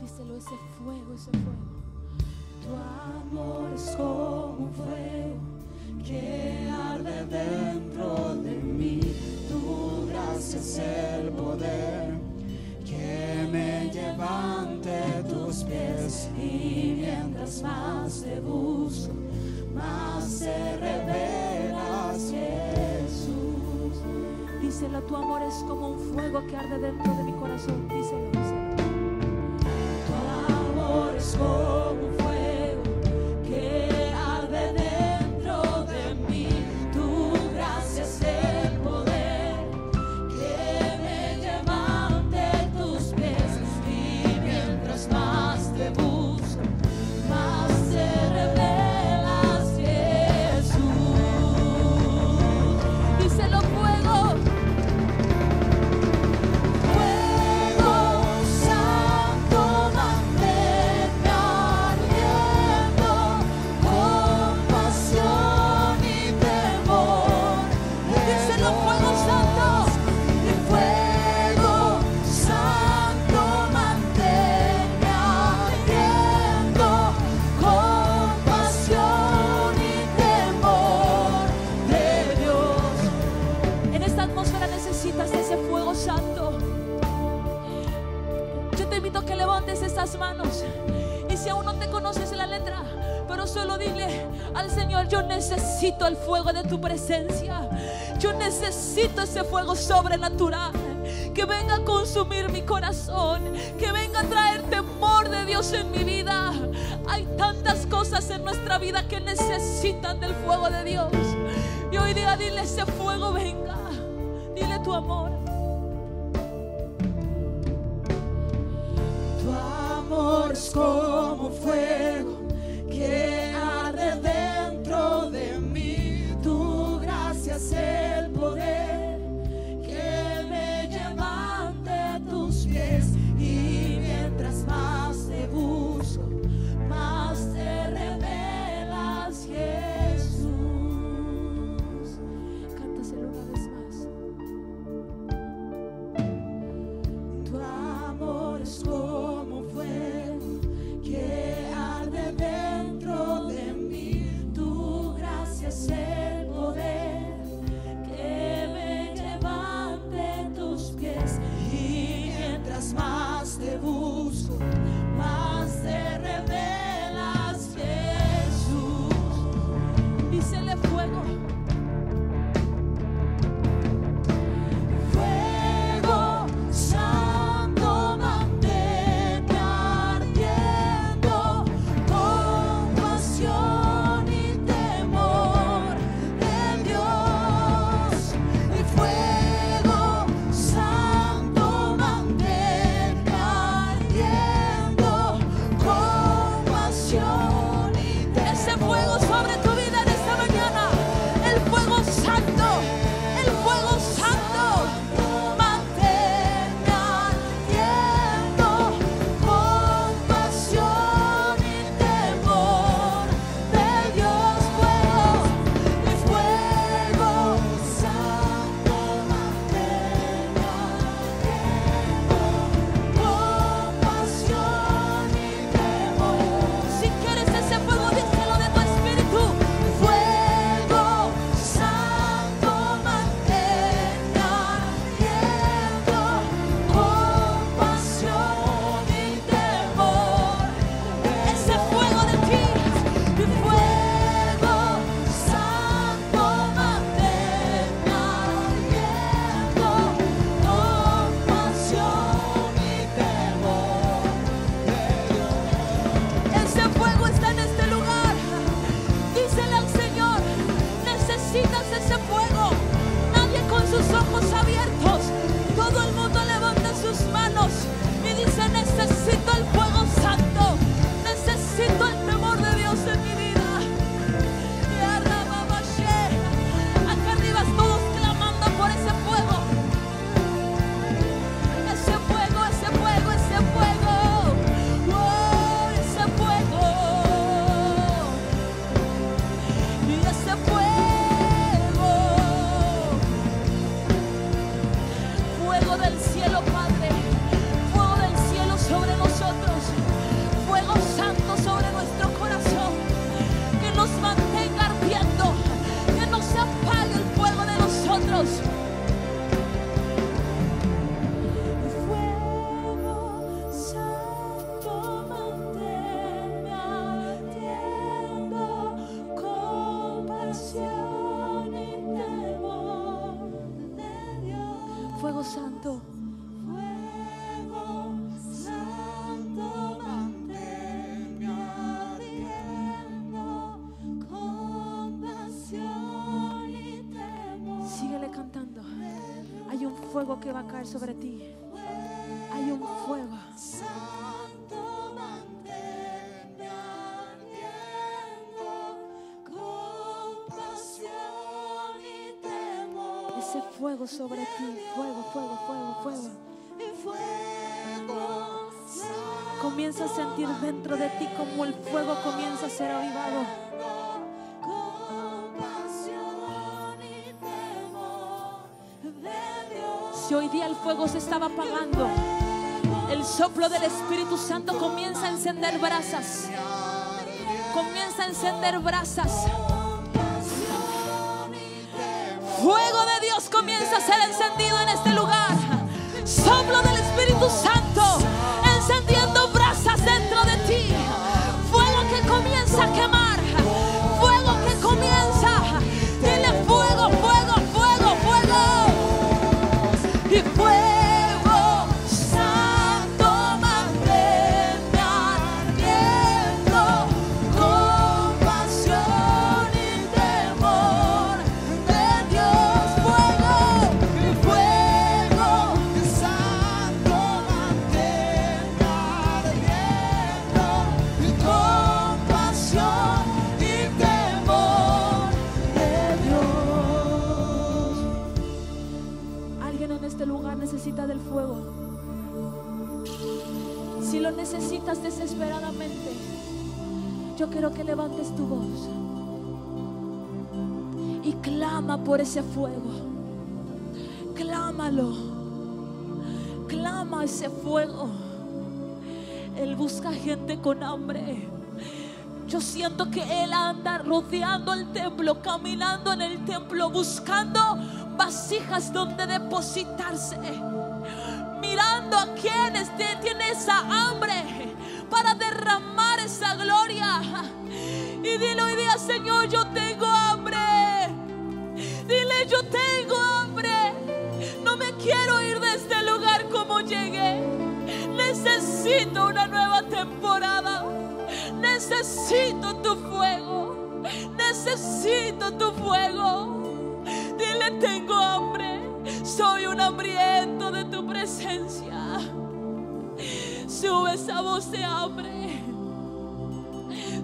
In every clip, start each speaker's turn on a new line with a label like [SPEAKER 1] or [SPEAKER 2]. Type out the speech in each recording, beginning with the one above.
[SPEAKER 1] Díselo, ese fuego, ese fuego.
[SPEAKER 2] Tu amor es como un fuego que arde dentro de mí. Tu gracia es el poder que me levante tus pies. Y mientras más te busco, más se revelas Jesús.
[SPEAKER 1] Díselo, tu amor es como un fuego que arde dentro de mi corazón. Díselo, díselo.
[SPEAKER 2] Tu amor fuego de tu
[SPEAKER 1] presencia. Yo necesito ese fuego sobrenatural. Que venga a consumir mi corazón. Que venga a traer temor de Dios en mi vida. Hay tantas cosas en nuestra vida que necesitan del fuego de Dios. Y hoy día dile ese fuego venga. Dile tu amor.
[SPEAKER 2] Fuego que
[SPEAKER 1] va a caer sobre ti. Hay un fuego. Ese fuego sobre ti. Fuego, fuego, fuego, fuego. Comienza a sentir dentro de ti como el fuego comienza a ser avivado. Hoy día el fuego se estaba apagando, el soplo del Espíritu Santo comienza a encender brasas. Comienza a encender brasas. Fuego de Dios comienza a ser encendido en este lugar. Soplo del Espíritu Santo del fuego. Si lo necesitas desesperadamente, yo quiero que levantes tu voz y clama por ese fuego. Clámalo. Clama ese fuego. Él busca gente con hambre. Yo siento que Él anda rodeando el templo, caminando en el templo, buscando vasijas donde depositarse. Mirando a quienes te- tiene esa hambre para derramar esa gloria. Y dile hoy día, Señor, yo tengo hambre. Dile, yo tengo hambre. No me quiero ir de este lugar como llegué. Necesito una nueva temporada. Necesito tu fuego. Necesito tu fuego. Soy un hambriento de tu presencia. Sube esa voz de hambre.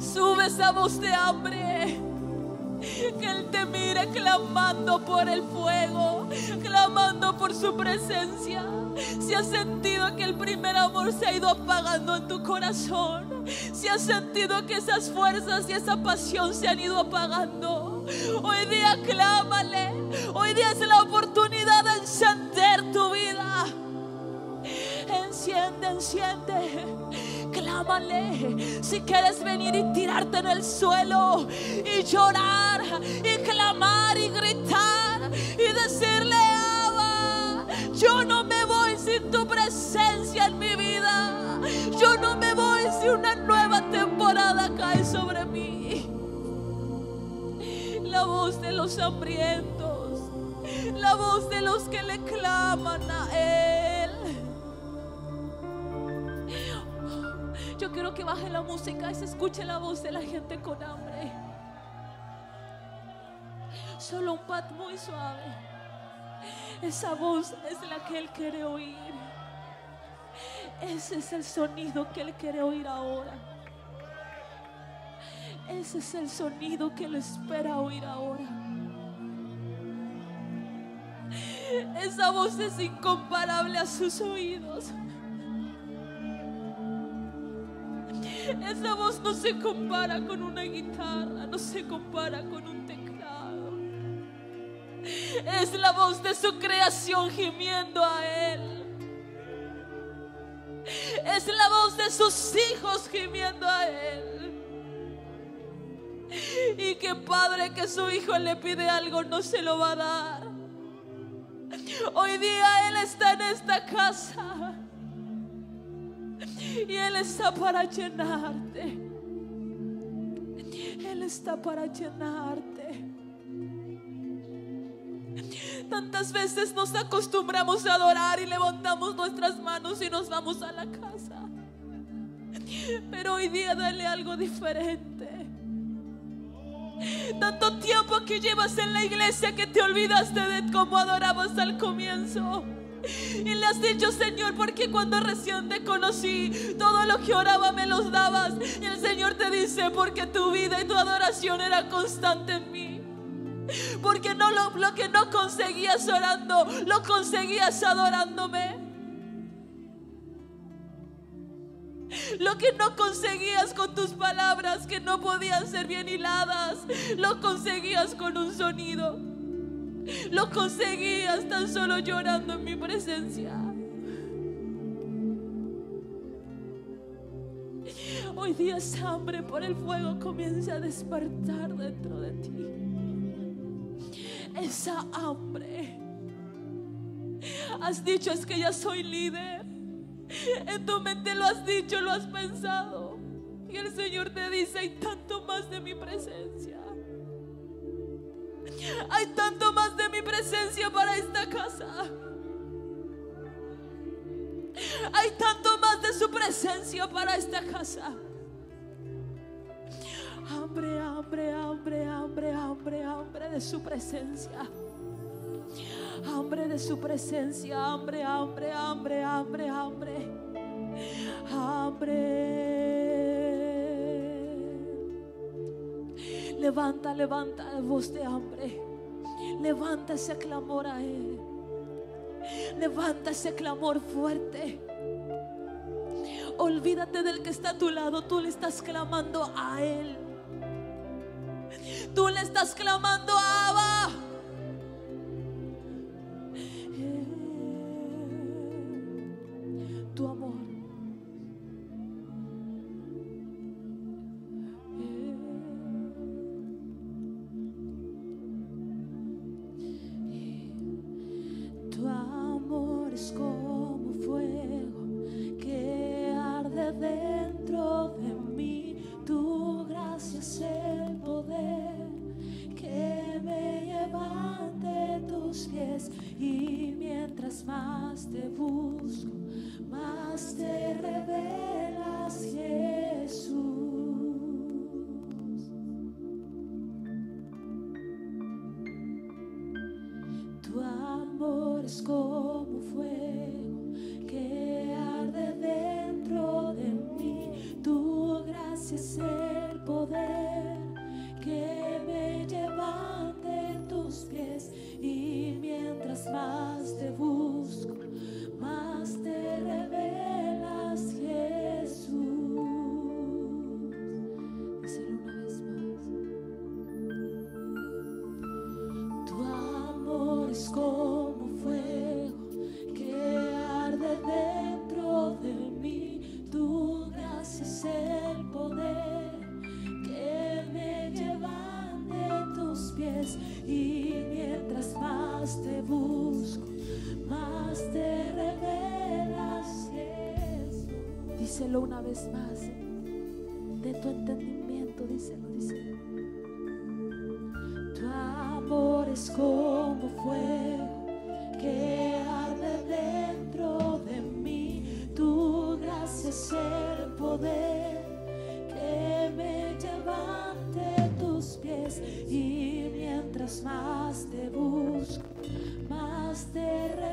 [SPEAKER 1] Sube esa voz de hambre. Que Él te mire clamando por el fuego, clamando por su presencia. Si has sentido que el primer amor se ha ido apagando en tu corazón, si has sentido que esas fuerzas y esa pasión se han ido apagando, hoy día clámale. Hoy día es la oportunidad de encender tu vida. Enciende, enciende. Clámale. Si quieres venir y tirarte en el suelo y llorar y clamar y gritar y decirle, Abba, yo no me voy sin tu presencia en mi vida. Yo no me voy si una nueva temporada cae sobre mí. La voz de los hambrientos, la voz de los que le claman a Él. Yo quiero que baje la música y se escuche la voz de la gente con hambre. Solo un pat muy suave. Esa voz es la que Él quiere oír. Ese es el sonido que Él quiere oír ahora. Ese es el sonido que Él espera oír ahora. Esa voz es incomparable a sus oídos. Esa voz no se compara con una guitarra, no se compara con un teclado. Es la voz de su creación gimiendo a Él. Es la voz de sus hijos gimiendo a Él. Y que padre que su hijo le pide algo no se lo va a dar. Hoy día Él está en esta casa. Y Él está para llenarte. Él está para llenarte. Tantas veces nos acostumbramos a adorar y levantamos nuestras manos y nos vamos a la casa. Pero hoy día dale algo diferente. Tanto tiempo que llevas en la iglesia que te olvidaste de cómo adorabas al comienzo. Y le has dicho, Señor, porque cuando recién te conocí, todo lo que oraba me los dabas. Y el Señor te dice, porque tu vida y tu adoración era constante en mí. Porque no lo, lo que no conseguías orando, lo conseguías adorándome. Lo que no conseguías con tus palabras, que no podían ser bien hiladas, lo conseguías con un sonido. Lo conseguías tan solo llorando en mi presencia. Hoy día esa hambre por el fuego comienza a despertar dentro de ti. Esa hambre. Has dicho es que ya soy líder. En tu mente lo has dicho, lo has pensado. Y el Señor te dice, hay tanto más de mi presencia. Hay tanto más de mi presencia para esta casa. Hay tanto más de su presencia para esta casa. Hambre, hambre, hambre, hambre, hambre, hambre de su presencia. Hambre de su presencia, hambre, hambre, hambre, hambre, hambre. Hambre. Levanta, levanta voz de hambre. Levanta ese clamor a Él. Levanta ese clamor fuerte. Olvídate del que está a tu lado. Tú le estás clamando a Él. Tú le estás clamando a Abba. Tu amor. Es como fuego que arde dentro de mí. Tu gracia es el poder que me lleva ante tus pies. Y mientras más te busco, Es el poder que me lleva de tus pies. Y mientras más te busco, más te revelas. Díselo una vez más. De tu entendimiento, díselo, díselo. Tu amor es como fuego que más